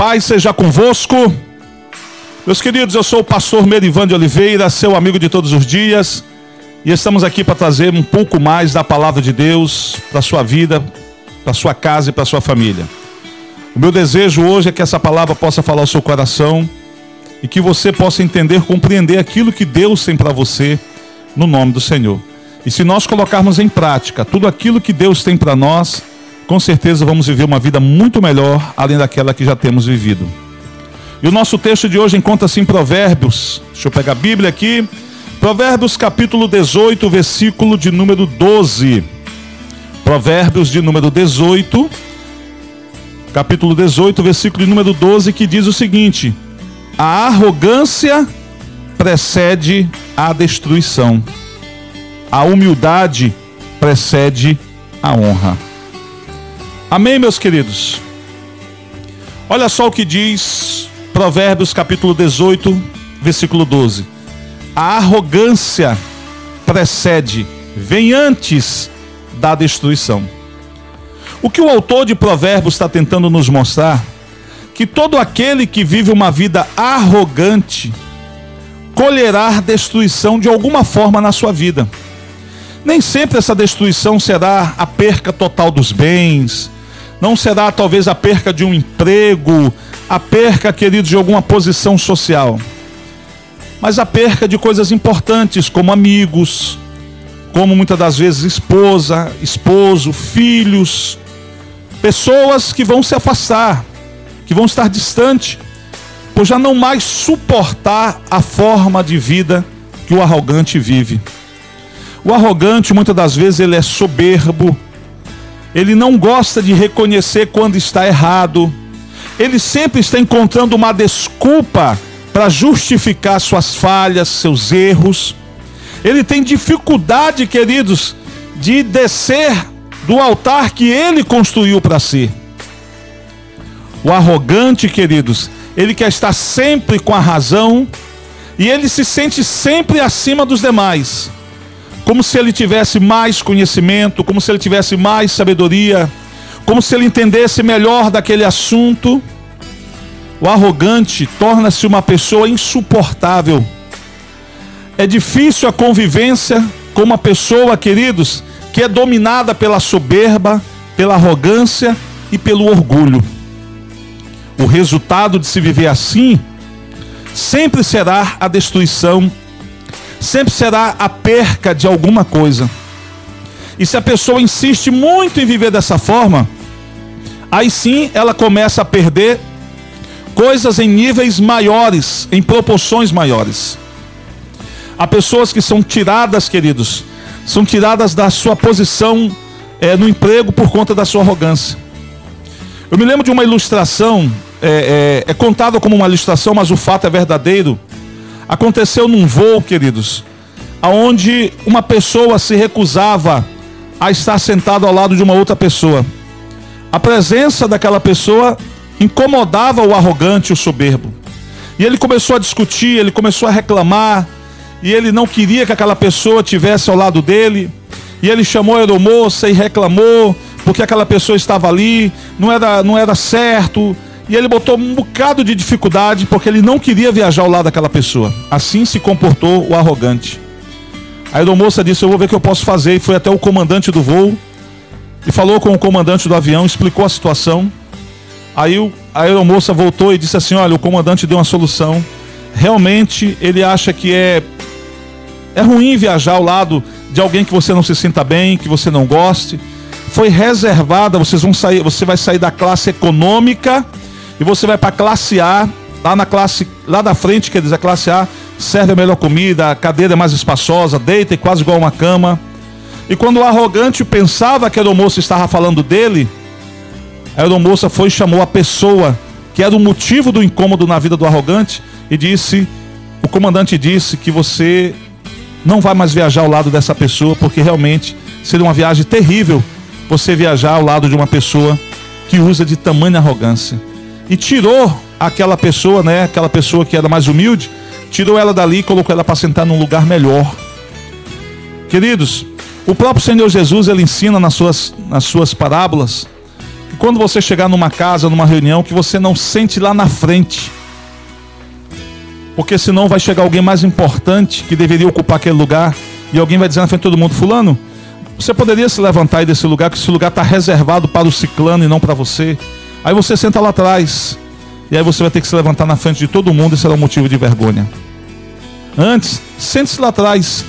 paz seja convosco. Meus queridos, eu sou o pastor Merivan de Oliveira, seu amigo de todos os dias, e estamos aqui para trazer um pouco mais da palavra de Deus para sua vida, para sua casa e para sua família. O meu desejo hoje é que essa palavra possa falar ao seu coração e que você possa entender, compreender aquilo que Deus tem para você no nome do Senhor. E se nós colocarmos em prática tudo aquilo que Deus tem para nós, com certeza vamos viver uma vida muito melhor além daquela que já temos vivido. E o nosso texto de hoje encontra-se em Provérbios. Deixa eu pegar a Bíblia aqui. Provérbios capítulo 18, versículo de número 12. Provérbios de número 18, capítulo 18, versículo de número 12, que diz o seguinte: A arrogância precede a destruição, a humildade precede a honra. Amém, meus queridos? Olha só o que diz Provérbios capítulo 18, versículo 12. A arrogância precede, vem antes da destruição. O que o autor de Provérbios está tentando nos mostrar? Que todo aquele que vive uma vida arrogante colherá destruição de alguma forma na sua vida. Nem sempre essa destruição será a perca total dos bens, não será talvez a perca de um emprego, a perca, queridos, de alguma posição social, mas a perca de coisas importantes, como amigos, como muitas das vezes esposa, esposo, filhos, pessoas que vão se afastar, que vão estar distante, por já não mais suportar a forma de vida que o arrogante vive. O arrogante, muitas das vezes, ele é soberbo, ele não gosta de reconhecer quando está errado, ele sempre está encontrando uma desculpa para justificar suas falhas, seus erros. Ele tem dificuldade, queridos, de descer do altar que ele construiu para si. O arrogante, queridos, ele quer estar sempre com a razão e ele se sente sempre acima dos demais como se ele tivesse mais conhecimento, como se ele tivesse mais sabedoria, como se ele entendesse melhor daquele assunto. O arrogante torna-se uma pessoa insuportável. É difícil a convivência com uma pessoa, queridos, que é dominada pela soberba, pela arrogância e pelo orgulho. O resultado de se viver assim sempre será a destruição sempre será a perca de alguma coisa. E se a pessoa insiste muito em viver dessa forma, aí sim ela começa a perder coisas em níveis maiores, em proporções maiores. Há pessoas que são tiradas, queridos, são tiradas da sua posição é, no emprego por conta da sua arrogância. Eu me lembro de uma ilustração, é, é, é contada como uma ilustração, mas o fato é verdadeiro Aconteceu num voo, queridos, aonde uma pessoa se recusava a estar sentado ao lado de uma outra pessoa. A presença daquela pessoa incomodava o arrogante, o soberbo. E ele começou a discutir, ele começou a reclamar, e ele não queria que aquela pessoa tivesse ao lado dele. E ele chamou a aeromoça e reclamou porque aquela pessoa estava ali, não era, não era certo, e ele botou um bocado de dificuldade porque ele não queria viajar ao lado daquela pessoa. Assim se comportou o arrogante. A aeromoça disse: Eu vou ver o que eu posso fazer. E foi até o comandante do voo e falou com o comandante do avião, explicou a situação. Aí a aeromoça voltou e disse assim: Olha, o comandante deu uma solução. Realmente ele acha que é, é ruim viajar ao lado de alguém que você não se sinta bem, que você não goste. Foi reservada, vocês vão sair, você vai sair da classe econômica e você vai para classe A, lá na classe, lá da frente, quer dizer, a classe A serve a melhor comida, a cadeira é mais espaçosa, deita e quase igual uma cama. E quando o arrogante pensava que a aeromoça estava falando dele, a aeromoça foi e chamou a pessoa que era o motivo do incômodo na vida do arrogante e disse: o comandante disse que você não vai mais viajar ao lado dessa pessoa, porque realmente seria uma viagem terrível você viajar ao lado de uma pessoa que usa de tamanha arrogância e tirou aquela pessoa, né, aquela pessoa que era mais humilde, tirou ela dali e colocou ela para sentar num lugar melhor. Queridos, o próprio Senhor Jesus ele ensina nas suas, nas suas parábolas que quando você chegar numa casa, numa reunião, que você não sente lá na frente. Porque senão vai chegar alguém mais importante que deveria ocupar aquele lugar e alguém vai dizer na frente de todo mundo: Fulano, você poderia se levantar aí desse lugar, que esse lugar está reservado para o ciclano e não para você. Aí você senta lá atrás. E aí você vai ter que se levantar na frente de todo mundo e será um motivo de vergonha. Antes, sente-se lá atrás.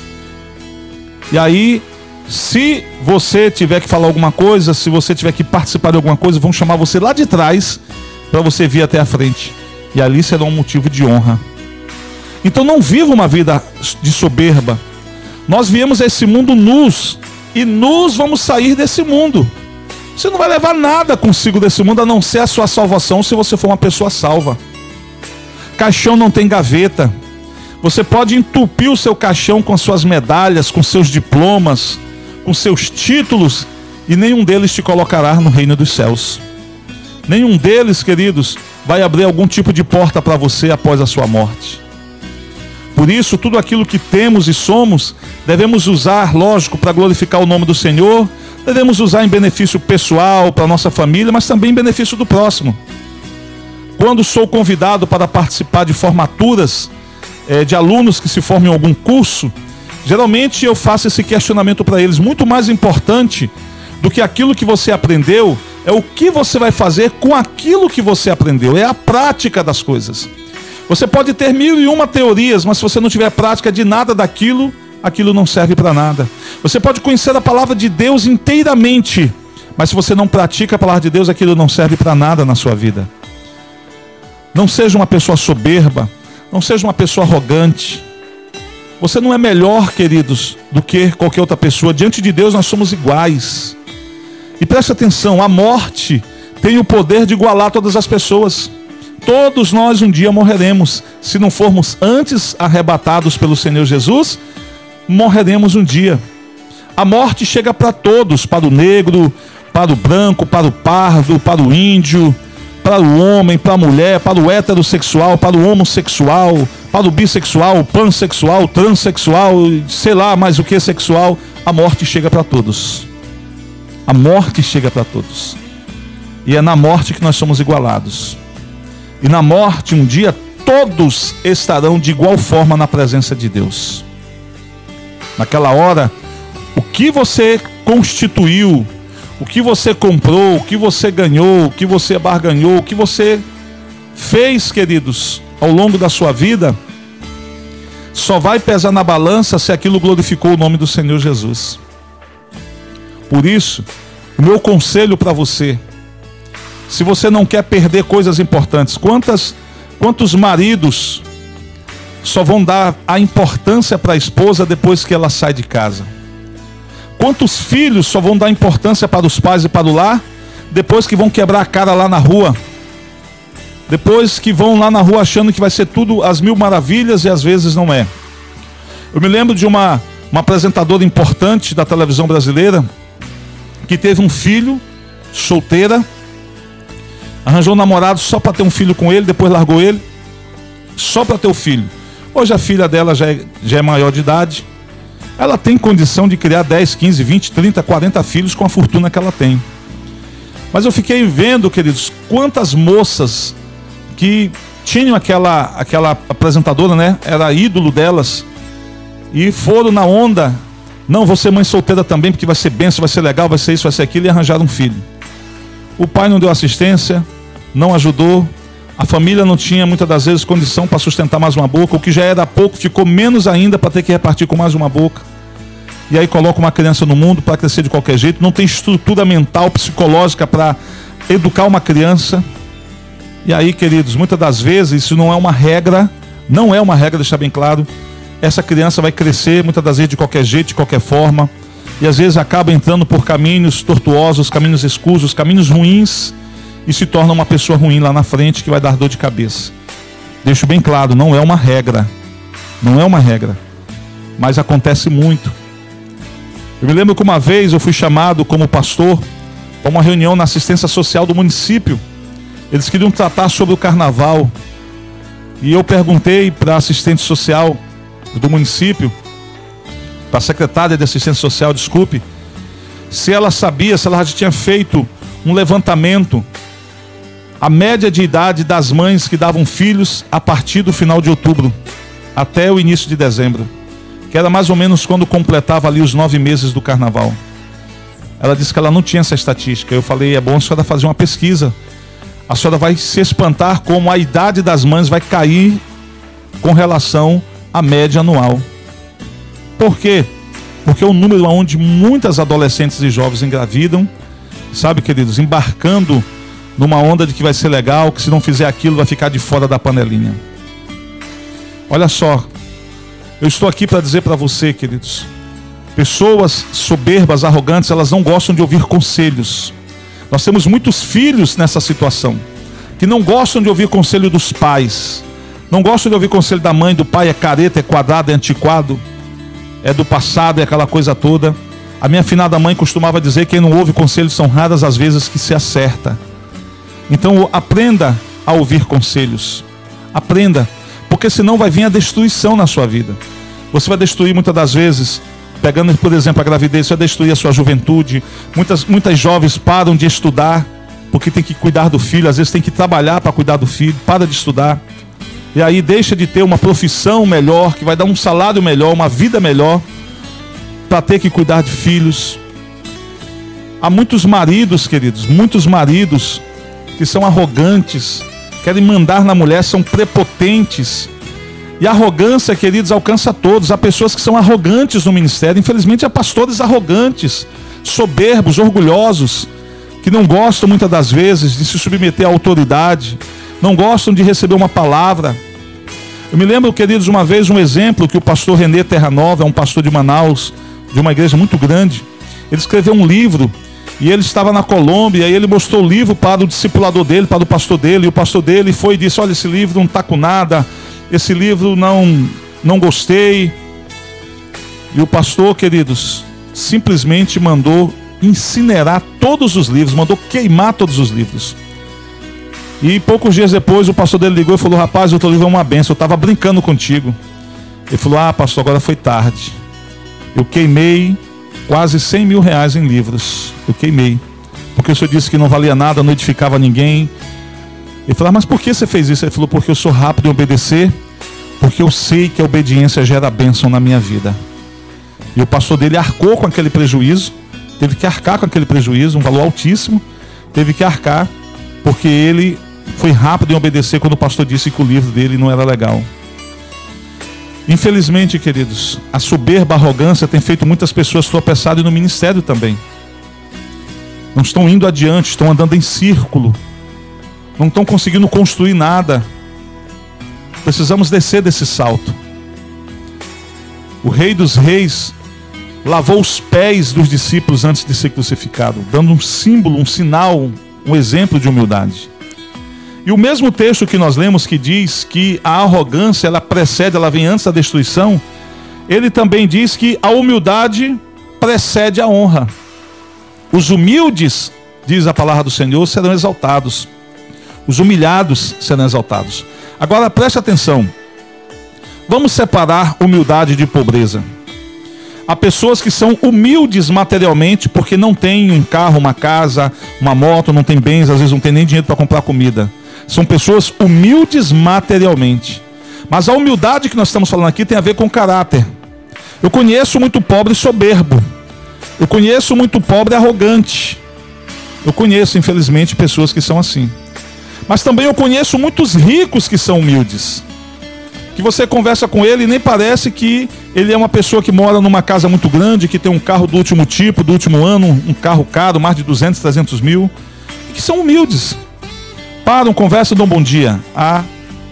E aí, se você tiver que falar alguma coisa, se você tiver que participar de alguma coisa, vão chamar você lá de trás para você vir até a frente. E ali será um motivo de honra. Então não viva uma vida de soberba. Nós viemos a esse mundo nus e nus vamos sair desse mundo. Você não vai levar nada consigo desse mundo a não ser a sua salvação se você for uma pessoa salva. Caixão não tem gaveta. Você pode entupir o seu caixão com as suas medalhas, com seus diplomas, com seus títulos, e nenhum deles te colocará no reino dos céus. Nenhum deles, queridos, vai abrir algum tipo de porta para você após a sua morte. Por isso, tudo aquilo que temos e somos, devemos usar, lógico, para glorificar o nome do Senhor, devemos usar em benefício pessoal, para nossa família, mas também em benefício do próximo. Quando sou convidado para participar de formaturas é, de alunos que se formam em algum curso, geralmente eu faço esse questionamento para eles. Muito mais importante do que aquilo que você aprendeu é o que você vai fazer com aquilo que você aprendeu, é a prática das coisas. Você pode ter mil e uma teorias, mas se você não tiver prática de nada daquilo, aquilo não serve para nada. Você pode conhecer a palavra de Deus inteiramente, mas se você não pratica a palavra de Deus, aquilo não serve para nada na sua vida. Não seja uma pessoa soberba, não seja uma pessoa arrogante. Você não é melhor, queridos, do que qualquer outra pessoa. Diante de Deus nós somos iguais. E preste atenção, a morte tem o poder de igualar todas as pessoas. Todos nós um dia morreremos. Se não formos antes arrebatados pelo Senhor Jesus, morreremos um dia. A morte chega para todos, para o negro, para o branco, para o pardo, para o índio, para o homem, para a mulher, para o heterossexual, para o homossexual, para o bissexual, pansexual, transexual, sei lá mais o que sexual. A morte chega para todos. A morte chega para todos. E é na morte que nós somos igualados. E na morte, um dia, todos estarão de igual forma na presença de Deus. Naquela hora, o que você constituiu, o que você comprou, o que você ganhou, o que você barganhou, o que você fez, queridos, ao longo da sua vida, só vai pesar na balança se aquilo glorificou o nome do Senhor Jesus. Por isso, o meu conselho para você, se você não quer perder coisas importantes, quantas quantos maridos só vão dar a importância para a esposa depois que ela sai de casa. Quantos filhos só vão dar importância para os pais e para o lar depois que vão quebrar a cara lá na rua? Depois que vão lá na rua achando que vai ser tudo as mil maravilhas e às vezes não é. Eu me lembro de uma, uma apresentadora importante da televisão brasileira que teve um filho, solteira, arranjou um namorado só para ter um filho com ele, depois largou ele, só para ter o filho. Hoje a filha dela já é, já é maior de idade. Ela tem condição de criar 10, 15, 20, 30, 40 filhos com a fortuna que ela tem. Mas eu fiquei vendo, queridos, quantas moças que tinham aquela, aquela apresentadora, né? Era ídolo delas. E foram na onda. Não, vou ser mãe solteira também, porque vai ser benção, vai ser legal, vai ser isso, vai ser aquilo, e arranjaram um filho. O pai não deu assistência, não ajudou, a família não tinha muitas das vezes condição para sustentar mais uma boca, o que já era pouco ficou menos ainda para ter que repartir com mais uma boca. E aí coloca uma criança no mundo para crescer de qualquer jeito, não tem estrutura mental, psicológica para educar uma criança. E aí, queridos, muitas das vezes isso não é uma regra, não é uma regra, deixar bem claro. Essa criança vai crescer muitas das vezes de qualquer jeito, de qualquer forma, e às vezes acaba entrando por caminhos tortuosos, caminhos escusos, caminhos ruins e se torna uma pessoa ruim lá na frente que vai dar dor de cabeça. Deixo bem claro, não é uma regra. Não é uma regra. Mas acontece muito. Eu me lembro que uma vez eu fui chamado como pastor para uma reunião na assistência social do município. Eles queriam tratar sobre o carnaval. E eu perguntei para a assistente social do município, para a secretária de assistência social, desculpe, se ela sabia, se ela já tinha feito um levantamento. A média de idade das mães que davam filhos a partir do final de outubro até o início de dezembro, que era mais ou menos quando completava ali os nove meses do carnaval. Ela disse que ela não tinha essa estatística. Eu falei, é bom a senhora fazer uma pesquisa. A senhora vai se espantar como a idade das mães vai cair com relação à média anual. Por quê? Porque é um número onde muitas adolescentes e jovens engravidam, sabe, queridos, embarcando numa onda de que vai ser legal, que se não fizer aquilo vai ficar de fora da panelinha. Olha só, eu estou aqui para dizer para você, queridos, pessoas soberbas, arrogantes, elas não gostam de ouvir conselhos. Nós temos muitos filhos nessa situação que não gostam de ouvir conselho dos pais, não gostam de ouvir conselho da mãe, do pai, é careta, é quadrado, é antiquado, é do passado, é aquela coisa toda. A minha afinada mãe costumava dizer que quem não ouve conselhos são raras as vezes que se acerta. Então aprenda a ouvir conselhos. Aprenda, porque senão vai vir a destruição na sua vida. Você vai destruir muitas das vezes, pegando por exemplo a gravidez, você vai destruir a sua juventude. Muitas, muitas jovens param de estudar porque tem que cuidar do filho, às vezes tem que trabalhar para cuidar do filho, para de estudar. E aí deixa de ter uma profissão melhor, que vai dar um salário melhor, uma vida melhor, para ter que cuidar de filhos. Há muitos maridos, queridos, muitos maridos que são arrogantes, querem mandar na mulher, são prepotentes. E arrogância, queridos, alcança todos. Há pessoas que são arrogantes no ministério. Infelizmente, há pastores arrogantes, soberbos, orgulhosos, que não gostam muitas das vezes de se submeter à autoridade, não gostam de receber uma palavra. Eu me lembro, queridos, uma vez um exemplo que o pastor René Terra Nova, um pastor de Manaus, de uma igreja muito grande, ele escreveu um livro e ele estava na Colômbia e ele mostrou o livro para o discipulador dele, para o pastor dele, e o pastor dele foi e disse: Olha, esse livro não está com nada, esse livro não, não gostei. E o pastor, queridos, simplesmente mandou incinerar todos os livros, mandou queimar todos os livros. E poucos dias depois o pastor dele ligou e falou: Rapaz, o teu livro é uma benção, eu estava brincando contigo. Ele falou: Ah, pastor, agora foi tarde. Eu queimei quase 100 mil reais em livros. Eu queimei. Porque o senhor disse que não valia nada, não edificava ninguém. Ele falou, ah, mas por que você fez isso? Ele falou, porque eu sou rápido em obedecer, porque eu sei que a obediência gera bênção na minha vida. E o pastor dele arcou com aquele prejuízo, teve que arcar com aquele prejuízo, um valor altíssimo, teve que arcar, porque ele foi rápido em obedecer quando o pastor disse que o livro dele não era legal. Infelizmente, queridos, a soberba, arrogância tem feito muitas pessoas tropeçarem no ministério também. Não estão indo adiante, estão andando em círculo. Não estão conseguindo construir nada. Precisamos descer desse salto. O Rei dos Reis lavou os pés dos discípulos antes de ser crucificado, dando um símbolo, um sinal, um exemplo de humildade. E o mesmo texto que nós lemos que diz que a arrogância ela precede, ela vem antes da destruição, ele também diz que a humildade precede a honra. Os humildes, diz a palavra do Senhor, serão exaltados. Os humilhados serão exaltados. Agora preste atenção. Vamos separar humildade de pobreza. Há pessoas que são humildes materialmente porque não têm um carro, uma casa, uma moto, não tem bens, às vezes não tem nem dinheiro para comprar comida. São pessoas humildes materialmente. Mas a humildade que nós estamos falando aqui tem a ver com caráter. Eu conheço muito pobre soberbo. Eu conheço muito pobre arrogante. Eu conheço, infelizmente, pessoas que são assim. Mas também eu conheço muitos ricos que são humildes. Que você conversa com ele e nem parece que ele é uma pessoa que mora numa casa muito grande, que tem um carro do último tipo, do último ano, um carro caro, mais de 200, 300 mil. E que são humildes param, conversam, dão bom dia. Há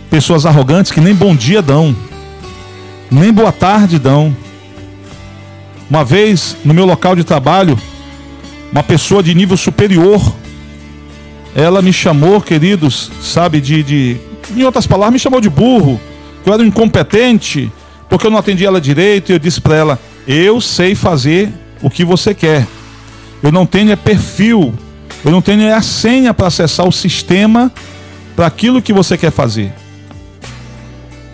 pessoas arrogantes que nem bom dia dão, nem boa tarde dão. Uma vez, no meu local de trabalho, uma pessoa de nível superior, ela me chamou, queridos, sabe, de, de em outras palavras, me chamou de burro, que eu era um incompetente, porque eu não atendi ela direito, e eu disse para ela: "Eu sei fazer o que você quer. Eu não tenho é perfil eu não tenho a senha para acessar o sistema para aquilo que você quer fazer.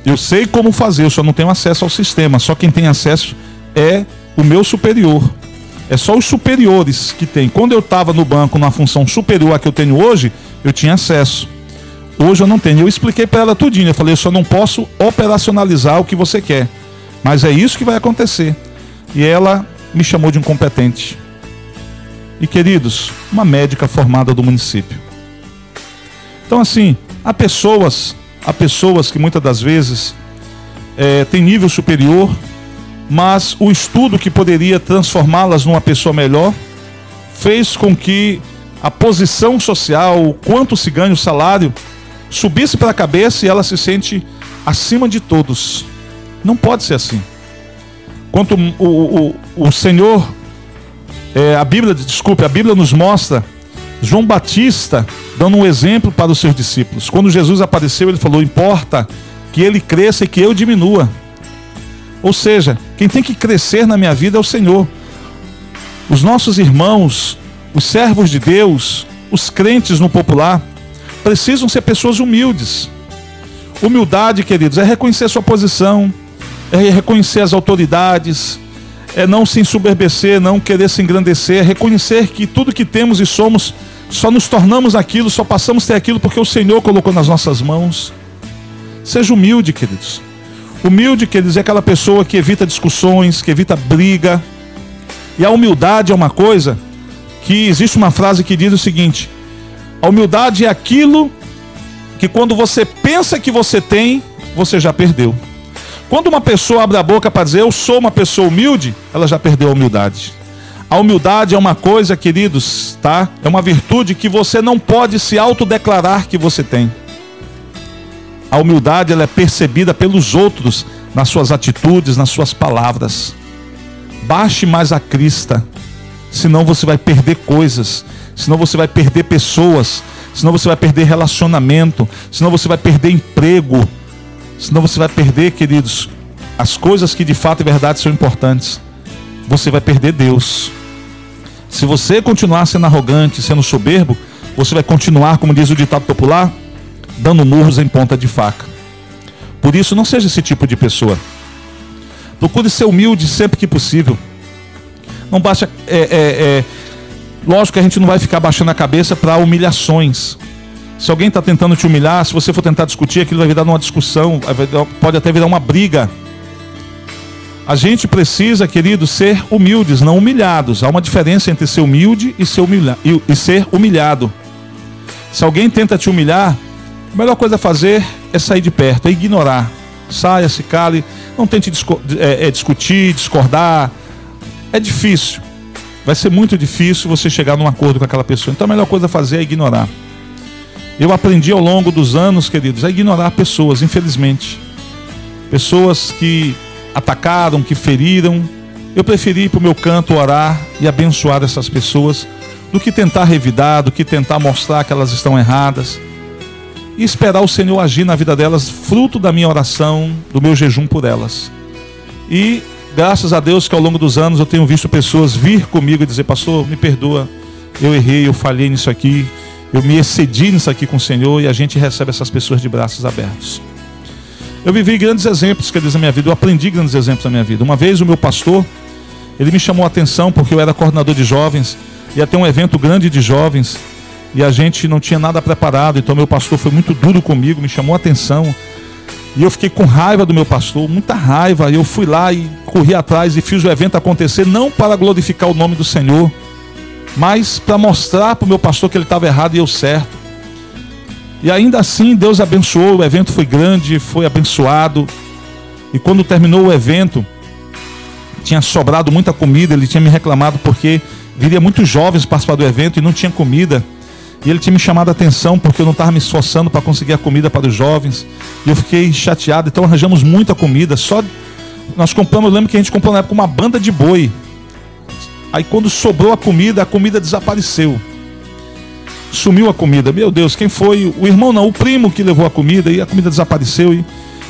Eu sei como fazer, eu só não tenho acesso ao sistema. Só quem tem acesso é o meu superior. É só os superiores que tem. Quando eu estava no banco numa função superior à que eu tenho hoje, eu tinha acesso. Hoje eu não tenho. Eu expliquei para ela tudinho. Eu falei, eu só não posso operacionalizar o que você quer. Mas é isso que vai acontecer. E ela me chamou de incompetente. E queridos, uma médica formada do município. Então assim, há pessoas, há pessoas que muitas das vezes é, têm nível superior, mas o estudo que poderia transformá-las numa pessoa melhor fez com que a posição social, o quanto se ganha o salário, subisse para a cabeça e ela se sente acima de todos. Não pode ser assim. Quanto o, o, o Senhor, é, a Bíblia, desculpe, a Bíblia nos mostra João Batista dando um exemplo para os seus discípulos. Quando Jesus apareceu, ele falou: importa que ele cresça e que eu diminua. Ou seja, quem tem que crescer na minha vida é o Senhor. Os nossos irmãos, os servos de Deus, os crentes no popular, precisam ser pessoas humildes. Humildade, queridos, é reconhecer sua posição, é reconhecer as autoridades, é não se ensoberbecer, não querer se engrandecer, é reconhecer que tudo que temos e somos, só nos tornamos aquilo, só passamos a ter aquilo porque o Senhor colocou nas nossas mãos. Seja humilde, queridos. Humilde, queridos, é aquela pessoa que evita discussões, que evita briga. E a humildade é uma coisa que existe uma frase que diz o seguinte: a humildade é aquilo que quando você pensa que você tem, você já perdeu. Quando uma pessoa abre a boca para dizer eu sou uma pessoa humilde, ela já perdeu a humildade. A humildade é uma coisa, queridos, tá? É uma virtude que você não pode se autodeclarar que você tem. A humildade ela é percebida pelos outros nas suas atitudes, nas suas palavras. Baixe mais a crista, senão você vai perder coisas senão você vai perder pessoas, senão você vai perder relacionamento, senão você vai perder emprego, senão você vai perder, queridos, as coisas que de fato e verdade são importantes. Você vai perder Deus. Se você continuar sendo arrogante, sendo soberbo, você vai continuar, como diz o ditado popular, dando murros em ponta de faca. Por isso, não seja esse tipo de pessoa. Procure ser humilde sempre que possível. Não basta é, é, é, Lógico que a gente não vai ficar baixando a cabeça para humilhações. Se alguém está tentando te humilhar, se você for tentar discutir, aquilo vai virar uma discussão, pode até virar uma briga. A gente precisa, querido, ser humildes, não humilhados. Há uma diferença entre ser humilde e ser, humilha e ser humilhado. Se alguém tenta te humilhar, a melhor coisa a fazer é sair de perto, é ignorar. Saia, se cale, não tente é, é, discutir, discordar. É difícil vai ser muito difícil você chegar num acordo com aquela pessoa. Então a melhor coisa a fazer é ignorar. Eu aprendi ao longo dos anos, queridos, a ignorar pessoas, infelizmente. Pessoas que atacaram, que feriram. Eu preferi para o meu canto orar e abençoar essas pessoas do que tentar revidar, do que tentar mostrar que elas estão erradas. E esperar o Senhor agir na vida delas, fruto da minha oração, do meu jejum por elas. E graças a Deus que ao longo dos anos eu tenho visto pessoas vir comigo e dizer: Pastor, me perdoa, eu errei, eu falhei nisso aqui, eu me excedi nisso aqui com o Senhor e a gente recebe essas pessoas de braços abertos. Eu vivi grandes exemplos, quer dizer, na minha vida, eu aprendi grandes exemplos na minha vida. Uma vez o meu pastor, ele me chamou a atenção porque eu era coordenador de jovens, ia ter um evento grande de jovens e a gente não tinha nada preparado, então meu pastor foi muito duro comigo, me chamou a atenção. E eu fiquei com raiva do meu pastor, muita raiva. Eu fui lá e corri atrás e fiz o evento acontecer, não para glorificar o nome do Senhor, mas para mostrar para o meu pastor que ele estava errado e eu certo. E ainda assim, Deus abençoou, o evento foi grande, foi abençoado. E quando terminou o evento, tinha sobrado muita comida, ele tinha me reclamado porque viria muitos jovens participar do evento e não tinha comida. E ele tinha me chamado a atenção porque eu não estava me esforçando para conseguir a comida para os jovens. E eu fiquei chateado. Então arranjamos muita comida. Só nós compramos, eu lembro que a gente comprou na época uma banda de boi. Aí quando sobrou a comida, a comida desapareceu. Sumiu a comida. Meu Deus, quem foi? O irmão não, o primo que levou a comida e a comida desapareceu. E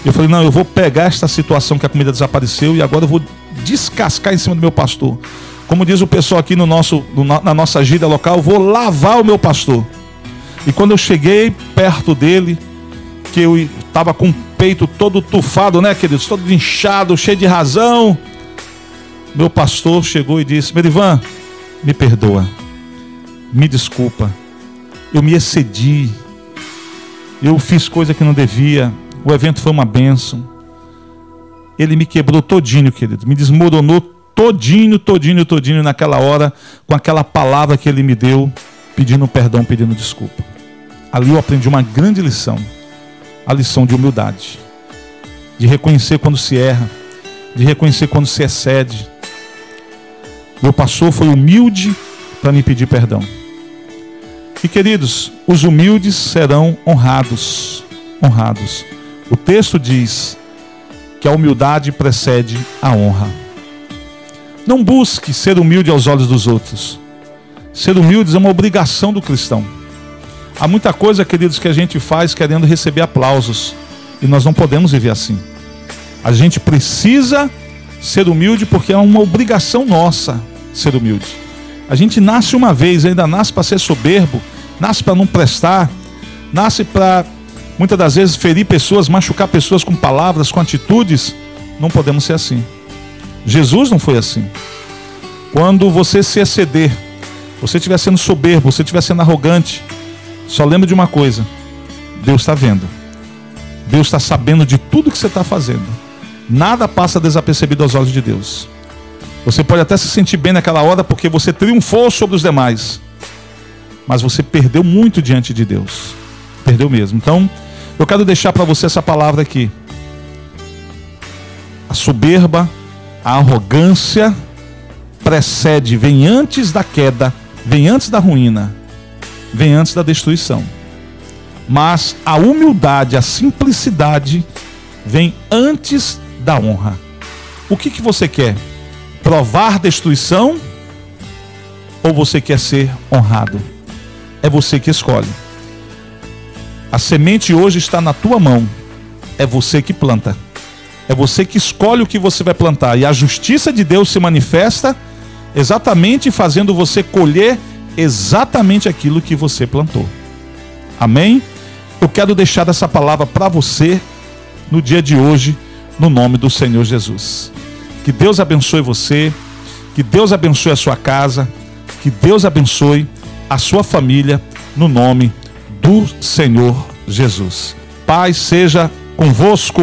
eu falei: "Não, eu vou pegar esta situação que a comida desapareceu e agora eu vou descascar em cima do meu pastor." Como diz o pessoal aqui no nosso, no, na nossa gíria local, vou lavar o meu pastor. E quando eu cheguei perto dele, que eu estava com o peito todo tufado, né, queridos? Todo inchado, cheio de razão. Meu pastor chegou e disse: Merivan, me perdoa, me desculpa, eu me excedi, eu fiz coisa que não devia, o evento foi uma bênção. Ele me quebrou todinho, querido, me desmoronou todinho, todinho, todinho naquela hora, com aquela palavra que ele me deu, pedindo perdão, pedindo desculpa. Ali eu aprendi uma grande lição, a lição de humildade, de reconhecer quando se erra, de reconhecer quando se excede. Meu pastor foi humilde para me pedir perdão. E queridos, os humildes serão honrados. Honrados. O texto diz que a humildade precede a honra. Não busque ser humilde aos olhos dos outros. Ser humilde é uma obrigação do cristão. Há muita coisa, queridos, que a gente faz querendo receber aplausos. E nós não podemos viver assim. A gente precisa ser humilde porque é uma obrigação nossa ser humilde. A gente nasce uma vez, ainda nasce para ser soberbo, nasce para não prestar, nasce para muitas das vezes ferir pessoas, machucar pessoas com palavras, com atitudes. Não podemos ser assim. Jesus não foi assim. Quando você se exceder, você estiver sendo soberbo, você estiver sendo arrogante, só lembra de uma coisa: Deus está vendo. Deus está sabendo de tudo que você está fazendo. Nada passa desapercebido aos olhos de Deus. Você pode até se sentir bem naquela hora porque você triunfou sobre os demais. Mas você perdeu muito diante de Deus. Perdeu mesmo. Então, eu quero deixar para você essa palavra aqui. A soberba, a arrogância precede, vem antes da queda, vem antes da ruína, vem antes da destruição. Mas a humildade, a simplicidade vem antes da honra. O que, que você quer? Provar destruição ou você quer ser honrado? É você que escolhe. A semente hoje está na tua mão. É você que planta. É você que escolhe o que você vai plantar. E a justiça de Deus se manifesta exatamente fazendo você colher exatamente aquilo que você plantou. Amém? Eu quero deixar essa palavra para você no dia de hoje no nome do Senhor Jesus. Que Deus abençoe você, que Deus abençoe a sua casa, que Deus abençoe a sua família, no nome do Senhor Jesus. Paz seja convosco.